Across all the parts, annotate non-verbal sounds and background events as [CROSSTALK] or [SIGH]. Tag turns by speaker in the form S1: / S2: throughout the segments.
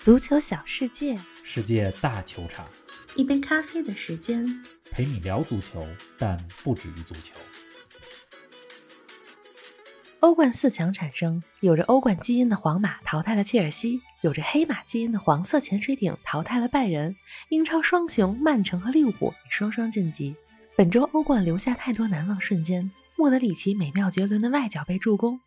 S1: 足球小世界，
S2: 世界大球场，
S1: 一杯咖啡的时间。
S2: 陪你聊足球，但不止于足球。
S1: 欧冠四强产生，有着欧冠基因的皇马淘汰了切尔西，有着黑马基因的黄色潜水艇淘汰了拜仁。英超双雄曼城和利物浦也双双晋级。本周欧冠留下太多难忘瞬间：莫德里奇美妙绝伦的外脚背助攻，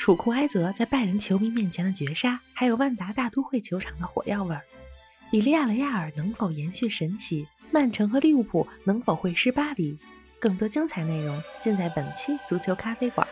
S1: 楚库埃泽在拜仁球迷面前的绝杀，还有万达大都会球场的火药味儿。比利亚雷亚尔能否延续神奇？曼城和利物浦能否会师巴黎？更多精彩内容尽在本期足球咖啡馆。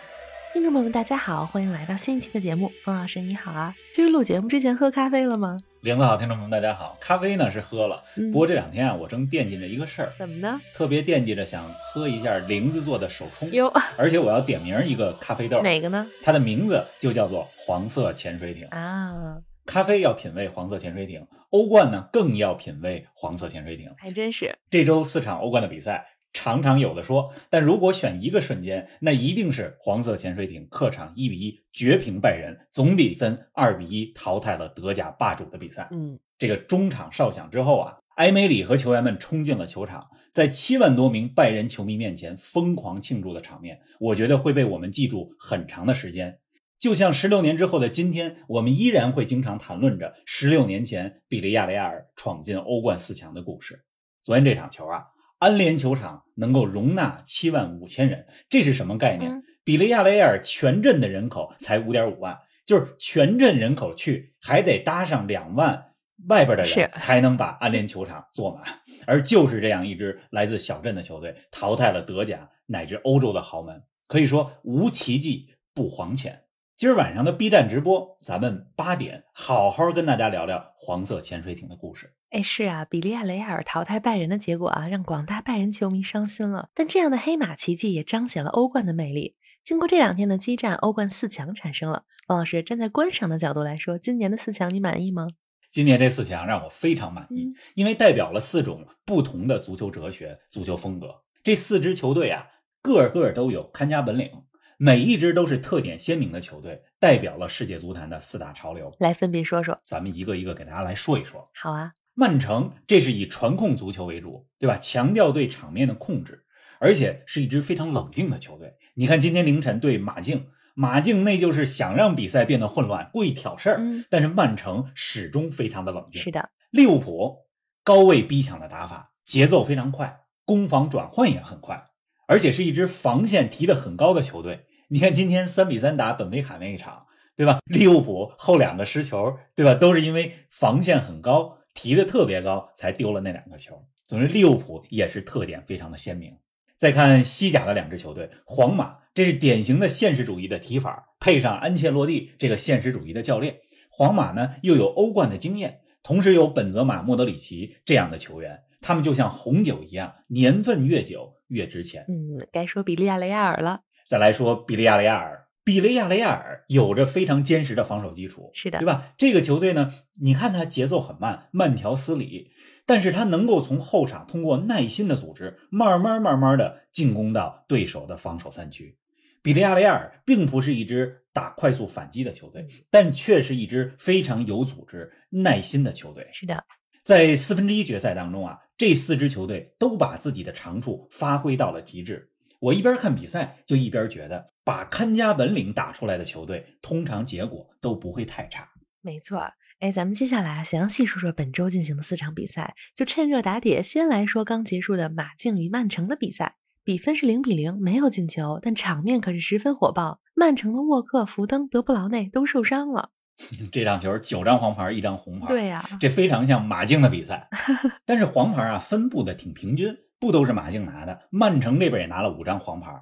S1: 听众朋友们，大家好，欢迎来到新一期的节目。冯老师你好啊，今儿录节目之前喝咖啡了吗？
S2: 玲子好，听众朋友们大家好。咖啡呢是喝了，
S1: 嗯
S2: 不过这两天啊，我正惦记着一个事儿，
S1: 怎么呢？
S2: 特别惦记着想喝一下玲子做的手冲，
S1: 哟，
S2: 而且我要点名一个咖啡豆，
S1: 哪个呢？
S2: 它的名字就叫做黄色潜水艇。
S1: 啊，
S2: 咖啡要品味黄色潜水艇，欧冠呢更要品味黄色潜水艇。
S1: 还真是。
S2: 这周四场欧冠的比赛，常常有的说，但如果选一个瞬间，那一定是黄色潜水艇客场一比一绝平拜仁，总比分二比一淘汰了德甲霸主的比赛。
S1: 嗯，
S2: 这个中场哨响之后啊，埃梅里和球员们冲进了球场，在七万多名拜仁球迷面前疯狂庆祝的场面，我觉得会被我们记住很长的时间。就像十六年之后的今天，我们依然会经常谈论着十六年前比利亚雷亚尔闯进欧冠四强的故事。昨天这场球啊，安联球场能够容纳七万五千人，这是什么概念？
S1: 嗯
S2: 比利亚雷亚尔全镇的人口才五点五万，就是全镇人口去还得搭上两万外边的人才能把安联球场坐满，而就是这样一支来自小镇的球队淘汰了德甲乃至欧洲的豪门，可以说无奇迹不黄潜。今儿晚上的 B 站直播，咱们八点好好跟大家聊聊黄色潜水艇的故事。
S1: 哎，是啊，比利亚雷亚尔淘汰拜仁的结果啊，让广大拜仁球迷伤心了。但这样的黑马奇迹也彰显了欧冠的魅力。经过这两天的激战，欧冠四强产生了。王老师站在观赏的角度来说，今年的四强你满意吗？
S2: 今年这四强让我非常满意，
S1: 嗯
S2: 因为代表了四种不同的足球哲学、足球风格。这四支球队啊，个个都有看家本领，每一支都是特点鲜明的球队，代表了世界足坛的四大潮流。
S1: 来分别说说。
S2: 咱们一个一个给大家来说一说。
S1: 好啊，
S2: 曼城这是以传控足球为主，对吧？强调对场面的控制，而且是一支非常冷静的球队。你看今天凌晨对马竞，马竞那就是想让比赛变得混乱，故意挑事儿。
S1: 嗯
S2: 但是曼城始终非常的冷静。
S1: 是的，
S2: 利物浦高位逼抢的打法，节奏非常快，攻防转换也很快，而且是一支防线提得很高的球队。你看今天三比三打本菲卡那一场，对吧？利物浦后两个失球，对吧？都是因为防线很高，提的特别高，才丢了那两个球。总之，利物浦也是特点非常的鲜明。再看西甲的两支球队，皇马，这是典型的现实主义的踢法，配上安切洛蒂这个现实主义的教练，皇马呢又有欧冠的经验，同时有本泽马、莫德里奇这样的球员，他们就像红酒一样，年份越久越值钱。
S1: 嗯，该说比利亚雷亚尔了。
S2: 再来说比利亚雷亚尔，比利亚雷亚尔有着非常坚实的防守基础，
S1: 是的
S2: 对吧？这个球队呢，你看他节奏很慢，慢条斯理，但是他能够从后场通过耐心的组织，慢慢慢慢的进攻到对手的防守三区。比利亚雷亚尔并不是一支打快速反击的球队，但却是一支非常有组织、耐心的球队。
S1: 是的，
S2: 在四分之一决赛当中啊，这四支球队都把自己的长处发挥到了极致。我一边看比赛，就一边觉得，把看家本领打出来的球队，通常结果都不会太差。
S1: 没错儿。哎，咱们接下来详细说说本周进行的四场比赛，就趁热打铁，先来说刚结束的马竞与曼城的比赛。比分是零比零，没有进球，但场面可是十分火爆。曼城的沃克、福登、德布劳内都受伤了。[LAUGHS]
S2: 这场球九张黄牌，一张红牌，
S1: 对呀、
S2: 这非常像马竞的比赛。[LAUGHS] 但是黄牌啊分布的挺平均，不都是马竞拿的，曼城这边也拿了五张黄牌。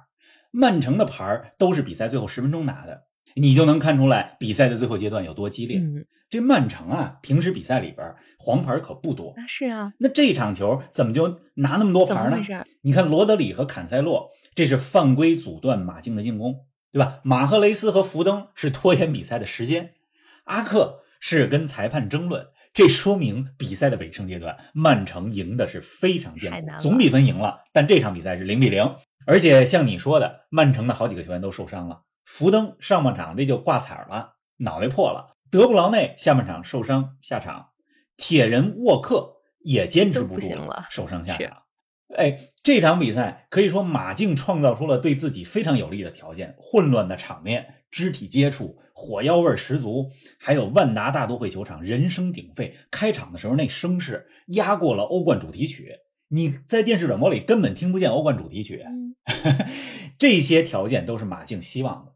S2: 曼城的牌儿都是比赛最后十分钟拿的，你就能看出来比赛的最后阶段有多激烈。
S1: 嗯，
S2: 这曼城啊，平时比赛里边黄牌可不多，
S1: 啊是啊，
S2: 那这场球怎么就拿那么多牌呢？你看罗德里和坎塞洛，这是犯规阻断马竞的进攻，对吧？马赫雷斯和福登是拖延比赛的时间，阿克是跟裁判争论，这说明比赛的尾声阶段，曼城赢的是非常艰苦，总比分赢了，但这场比赛是零比零，而且像你说的，曼城的好几个球员都受伤了，福登上半场这就挂彩了，脑袋破了。德布劳内下半场受伤下场，铁人沃克也坚持不住
S1: 了
S2: 受伤下场。哎，这场比赛可以说马竞创造出了对自己非常有利的条件，混乱的场面、肢体接触、火药味儿十足，还有万达大都会球场人声鼎沸，开场的时候那声势压过了欧冠主题曲，你在电视转播里根本听不见欧冠主题曲。
S1: 嗯，[LAUGHS]
S2: 这些条件都是马竞希望的。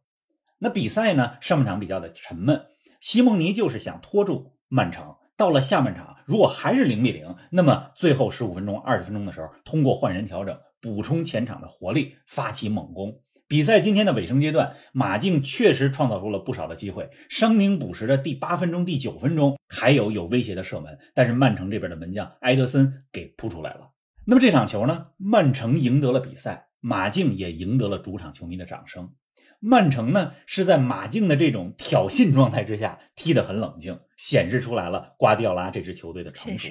S2: 那比赛呢，上半场比较的沉闷，西蒙尼就是想拖住曼城。到了下半场，如果还是零比零，那么最后十五分钟、二十分钟的时候，通过换人调整，补充前场的活力，发起猛攻。比赛今天的尾声阶段，马竞确实创造出了不少的机会。伤停补时的第八分钟、第九分钟，还有有威胁的射门，但是曼城这边的门将埃德森给扑出来了。那么这场球呢，曼城赢得了比赛，马竞也赢得了主场球迷的掌声。曼城呢是在马竞的这种挑衅状态之下踢得很冷静，显示出来了瓜迪奥拉这支球队的成熟。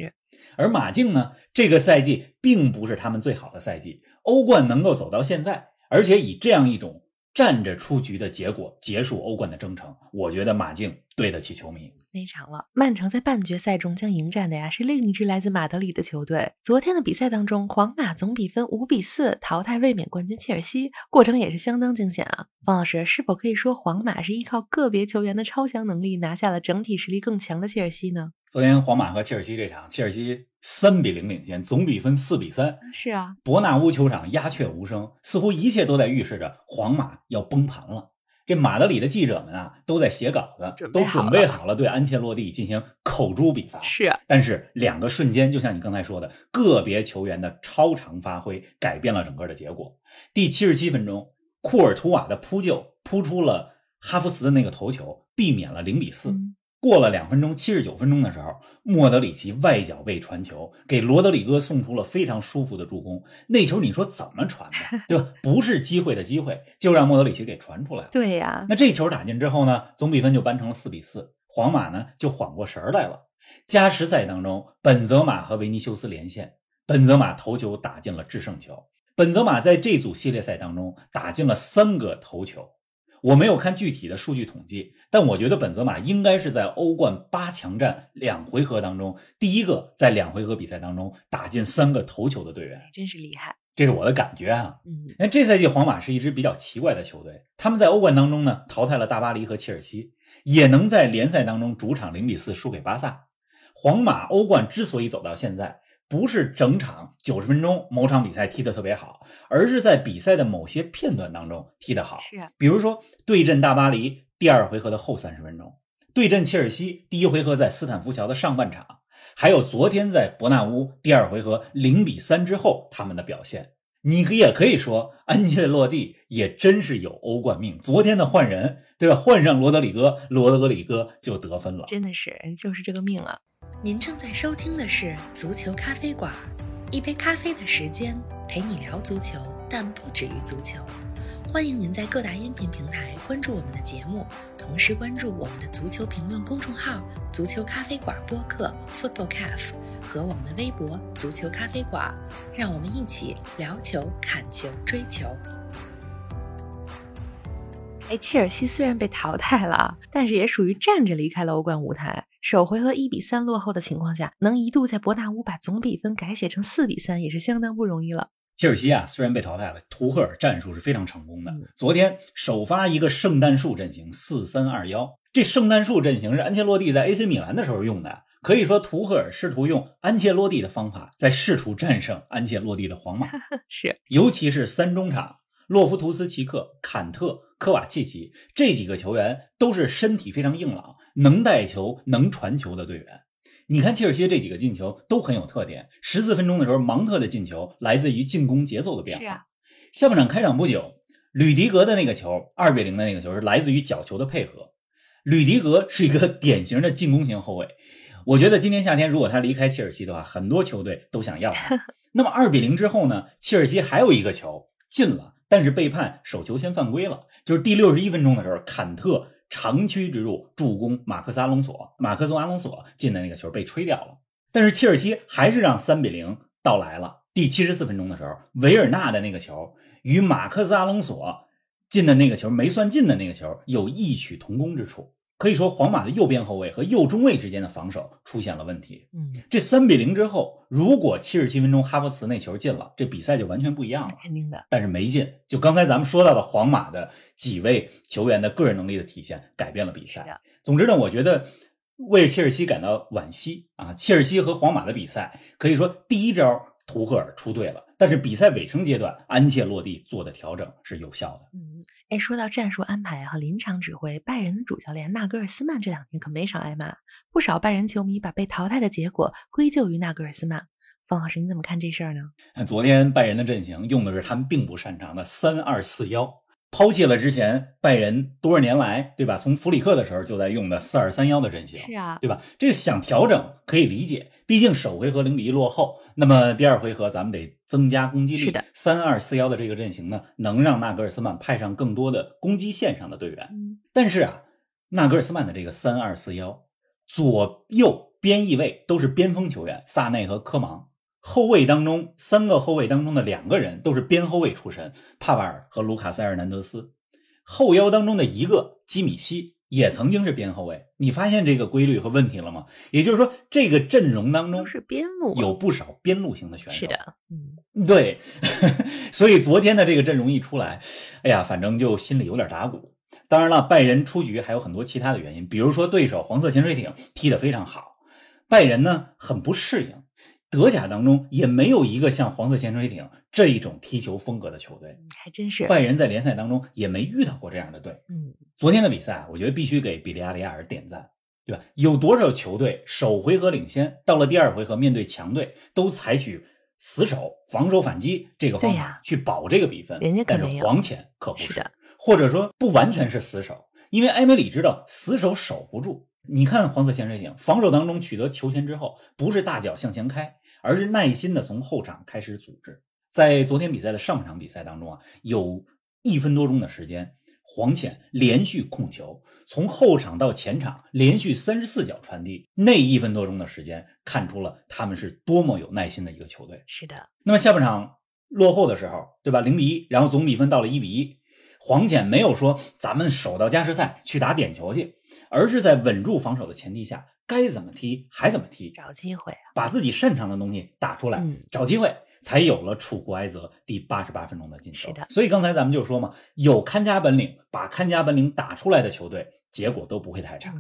S2: 而马竞呢，这个赛季并不是他们最好的赛季，欧冠能够走到现在，而且以这样一种站着出局的结果结束欧冠的征程，我觉得马竞对得起球迷。
S1: 非常了。曼城在半决赛中将迎战的呀是另一支来自马德里的球队。昨天的比赛当中，皇马总比分五比四淘汰卫冕冠军切尔西，过程也是相当惊险啊。方老师，是否可以说皇马是依靠个别球员的超强能力拿下了整体实力更强的切尔西呢？
S2: 昨天皇马和切尔西这场，切尔西三比零领先，总比分四比三。
S1: 是啊，
S2: 伯纳乌球场鸦雀无声，似乎一切都在预示着皇马要崩盘了。这马德里的记者们啊，都在写稿子，都准备好了对安切洛蒂进行口诛笔伐。
S1: 是啊，
S2: 但是两个瞬间，就像你刚才说的，个别球员的超常发挥改变了整个的结果。第七十七分钟，库尔图瓦的扑救扑出了哈弗茨的那个头球，避免了零比四。
S1: 嗯
S2: 过了两分钟，七十九分钟的时候，莫德里奇外脚背传球，给罗德里戈送出了非常舒服的助攻。那球你说怎么传的，[LAUGHS] 对吧？不是机会的机会，就让莫德里奇给传出来了。
S1: 对呀，
S2: 那这球打进之后呢，总比分就扳成了四比四，皇马呢就缓过神儿来了。加时赛当中，本泽马和维尼修斯连线，本泽马头球打进了制胜球。本泽马在这组系列赛当中打进了三个头球，我没有看具体的数据统计，但我觉得本泽马应该是在欧冠八强战两回合当中第一个在两回合比赛当中打进三个头球的队员，
S1: 真是厉害。
S2: 这是我的感觉啊。
S1: 嗯，
S2: 那这赛季皇马是一支比较奇怪的球队，他们在欧冠当中呢淘汰了大巴黎和切尔西，也能在联赛当中主场零比四输给巴萨。皇马欧冠之所以走到现在，不是整场九十分钟某场比赛踢得特别好，而是在比赛的某些片段当中踢得好。
S1: 是啊，
S2: 比如说对阵大巴黎第二回合的后三十分钟，对阵切尔西第一回合在斯坦福桥的上半场，还有昨天在伯纳乌第二回合零比三之后他们的表现。你也可以说，安切洛蒂也真是有欧冠命。昨天的换人，对吧？换上罗德里戈，罗德里戈就得分了。
S1: 真的是就是这个命啊。您正在收听的是《足球咖啡馆》，一杯咖啡的时间陪你聊足球，但不止于足球。欢迎您在各大音频平台关注我们的节目，同时关注我们的足球评论公众号“足球咖啡馆播客 ”（Football Cafe） 和我们的微博“足球咖啡馆”，让我们一起聊球、看球、追球。哎，切尔西虽然被淘汰了，但是也属于站着离开了欧冠舞台。首回合一比三落后的情况下，能一度在伯纳乌把总比分改写成四比三，也是相当不容易了。
S2: 切尔西啊，虽然被淘汰了，图赫尔战术是非常成功的
S1: 嗯。
S2: 昨天首发一个圣诞树阵型，四三二幺。这圣诞树阵型是安切洛蒂在 AC 米兰的时候用的，可以说图赫尔试图用安切洛蒂的方法，在试图战胜安切洛蒂的皇马。[LAUGHS]
S1: 是，
S2: 尤其是三中场，洛夫图斯奇克、坎特、科瓦契奇这几个球员都是身体非常硬朗、能带球、能传球的队员。你看切尔西这几个进球都很有特点。十四分钟的时候，芒特的进球来自于进攻节奏的变化。
S1: 是啊
S2: 下半场开场不久，吕迪格的那个球，二比零的那个球是来自于角球的配合。吕迪格是一个 [LAUGHS] 典型的进攻型后卫，我觉得今年夏天如果他离开切尔西的话，很多球队都想要他。[LAUGHS] 那么二比零之后呢，切尔西还有一个球进了，但是被判手球先犯规了，就是第六十一分钟的时候，坎特长驱直入助攻马克斯阿隆索，马克斯阿隆索进的那个球被吹掉了。但是切尔西还是让三比零到来了。第七十四分钟的时候，维尔纳的那个球与马克斯阿隆索进的那个球没算进的那个球有异曲同工之处。可以说皇马的右边后卫和右中卫之间的防守出现了问题。
S1: 嗯，
S2: 这三比零之后，如果七十七分钟哈弗茨那球进了，这比赛就完全不一样了。
S1: 肯定的。
S2: 但是没进，就刚才咱们说到的皇马的几位球员的个人能力的体现，改变了比赛。总之呢，我觉得为切尔西感到惋惜啊！切尔西和皇马的比赛，可以说第一招图赫尔出队了，但是比赛尾声阶段，安切洛蒂做的调整是有效的。
S1: 嗯。哎，说到战术安排和临场指挥，拜仁的主教练纳格尔斯曼这两天可没少挨骂，不少拜仁球迷把被淘汰的结果归咎于纳格尔斯曼。方老师，你怎么看这事儿呢？
S2: 昨天拜仁的阵型用的是他们并不擅长的三二四幺。抛弃了之前拜仁多少年来，对吧？从弗里克的时候就在用的四二三幺的阵型，
S1: 是啊，
S2: 对吧？这个想调整可以理解，毕竟首回合零比一落后，那么第二回合咱们得增加攻击力。
S1: 是的，
S2: 三二四幺的这个阵型呢，能让纳格尔斯曼派上更多的攻击线上的队员。
S1: 嗯，
S2: 但是啊，纳格尔斯曼的这个三二四幺，左右边翼位都是边锋球员，萨内和科芒。后卫当中，三个后卫当中的两个人都是边后卫出身，帕瓦尔和卢卡塞·尔南德斯。后腰当中的一个基米希也曾经是边后卫。你发现这个规律和问题了吗？也就是说，这个阵容当中
S1: 是边路，
S2: 有不少边路型的选手。
S1: 是的，嗯，
S2: 对。[LAUGHS] 所以昨天的这个阵容一出来，哎呀，反正就心里有点打鼓。当然了，拜仁出局还有很多其他的原因，比如说对手黄色潜水艇踢得非常好，拜仁呢很不适应。德甲当中也没有一个像黄色潜水艇这一种踢球风格的球队，
S1: 还真是。
S2: 拜仁在联赛当中也没遇到过这样的队。
S1: 嗯，
S2: 昨天的比赛，我觉得必须给比利亚雷亚尔点赞，对吧？有多少球队首回合领先，到了第二回合面对强队，都采取死守、防守反击这个方法去保这个比分。
S1: 人家
S2: 但是黄潜可不
S1: 是，
S2: 或者说不完全是死守，因为埃梅里知道死守守不住。你看黄色潜水艇防守当中取得球权之后，不是大脚向前开。而是耐心的从后场开始组织。在昨天比赛的上半场比赛当中啊，有一分多钟的时间，黄潜连续控球，从后场到前场连续三十四脚传递。那一分多钟的时间，看出了他们是多么有耐心的一个球队。
S1: 是的。
S2: 那么下半场落后的时候，对吧？零比一，然后总比分到了一比一，黄潜没有说咱们守到加时赛去打点球去，而是在稳住防守的前提下。该怎么踢还怎么踢，
S1: 找机会啊，
S2: 把自己擅长的东西打出来，找机会，才有了楚国埃泽第八十八分钟的进球。
S1: 是的，
S2: 所以刚才咱们就说嘛，有看家本领，把看家本领打出来的球队，结果都不会太差。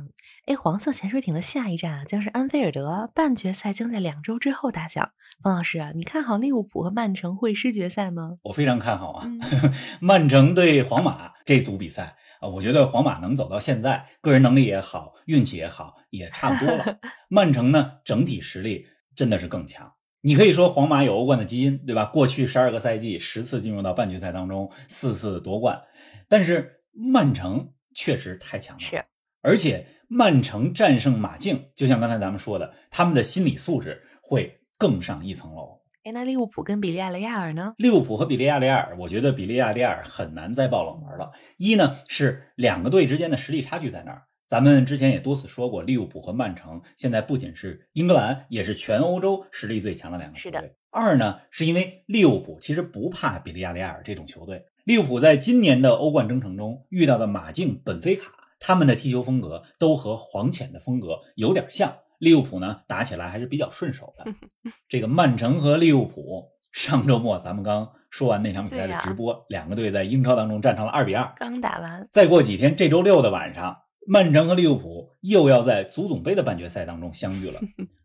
S1: 哎，黄色潜水艇的下一站啊，将是安菲尔德，半决赛将在两周之后打响。方老师啊，你看好利物浦和曼城会师决赛吗？
S2: 我非常看好啊，[LAUGHS] 曼城对皇马这组比赛。啊，我觉得皇马能走到现在，个人能力也好，运气也好，也差不多了。[LAUGHS] 曼城呢，整体实力真的是更强。你可以说皇马有欧冠的基因，对吧？过去十二个赛季，十次进入到半决赛当中，四次夺冠。但是曼城确实太强了，
S1: 是。
S2: 而且曼城战胜马竞，就像刚才咱们说的，他们的心理素质会更上一层楼。
S1: 哎，那利物浦跟比利亚雷亚尔呢？
S2: 利物浦和比利亚雷亚尔，我觉得比利亚雷亚尔很难再爆冷门了。一呢是两个队之间的实力差距在那儿，咱们之前也多次说过，利物浦和曼城现在不仅是英格兰，也是全欧洲实力最强的两个球队。二呢是因为利物浦其实不怕比利亚雷亚尔这种球队，利物浦在今年的欧冠征程中遇到的马竞、本菲卡，他们的踢球风格都和黄潜的风格有点像。利物浦呢打起来还是比较顺手的。[LAUGHS] 这个曼城和利物浦上周末咱们刚说完那场比赛的直播，两个队在英超当中战成了二比二。
S1: 刚打完，
S2: 再过几天，这周六的晚上，曼城和利物浦又要在足总杯的半决赛当中相遇了。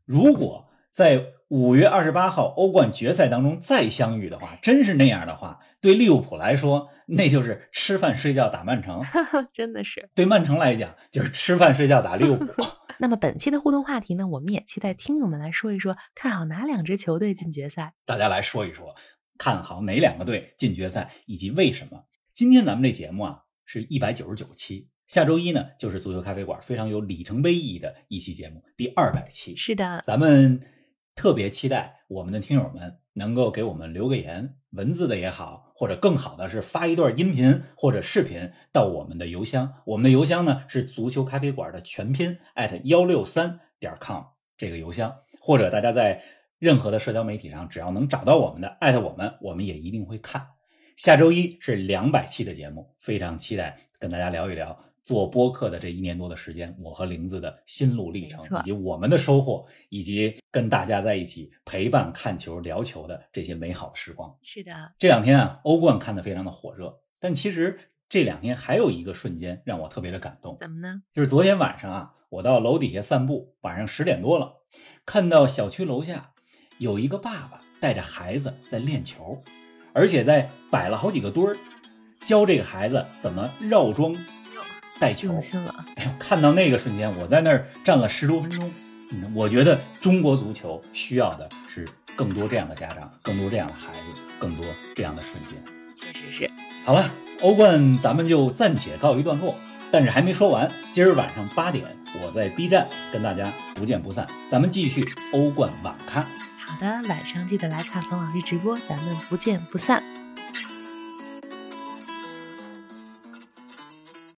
S2: 如果在五月二十八号欧冠决赛当中再相遇的话，真是那样的话，对利物浦来说，那就是吃饭睡觉打曼城，[LAUGHS]
S1: 真的是；
S2: 对曼城来讲，就是吃饭睡觉打利物浦。[LAUGHS]
S1: 那么本期的互动话题呢，我们也期待听友们来说一说，看好哪两支球队进决赛？
S2: 大家来说一说，看好哪两个队进决赛以及为什么？今天咱们这节目啊是一百九十九期，下周一呢就是足球咖啡馆非常有里程碑意义的一期节目，第二百期。
S1: 是的，
S2: 咱们特别期待我们的听友们能够给我们留个言，文字的也好，或者更好的是发一段音频或者视频到我们的邮箱。我们的邮箱呢是足球咖啡馆的全拼 at 幺六三点 com 这个邮箱，或者大家在任何的社交媒体上只要能找到我们的艾特我们，我们也一定会看。下周一是两百期的节目，非常期待跟大家聊一聊做播客的这一年多的时间，我和玲子的心路历程以及我们的收获，以及跟大家在一起陪伴看球、聊球的这些美好的时光。
S1: 是的，
S2: 这两天啊，欧冠看得非常的火热，但其实这两天还有一个瞬间让我特别的感动，
S1: 怎么呢？
S2: 就是昨天晚上啊，我到楼底下散步，晚上十点多了，看到小区楼下有一个爸爸带着孩子在练球，而且在摆了好几个墩儿，教这个孩子怎么绕桩带球看到那个瞬间，我在那儿站了十多分钟。嗯，我觉得中国足球需要的是更多这样的家长，更多这样的孩子，更多这样的瞬间。
S1: 确实是。
S2: 好了，欧冠咱们就暂且告一段落，但是还没说完。今儿晚上八点，我在 B 站跟大家不见不散。咱们继续欧冠晚看。
S1: 好的，晚上记得来看冯老师直播，咱们不见不散。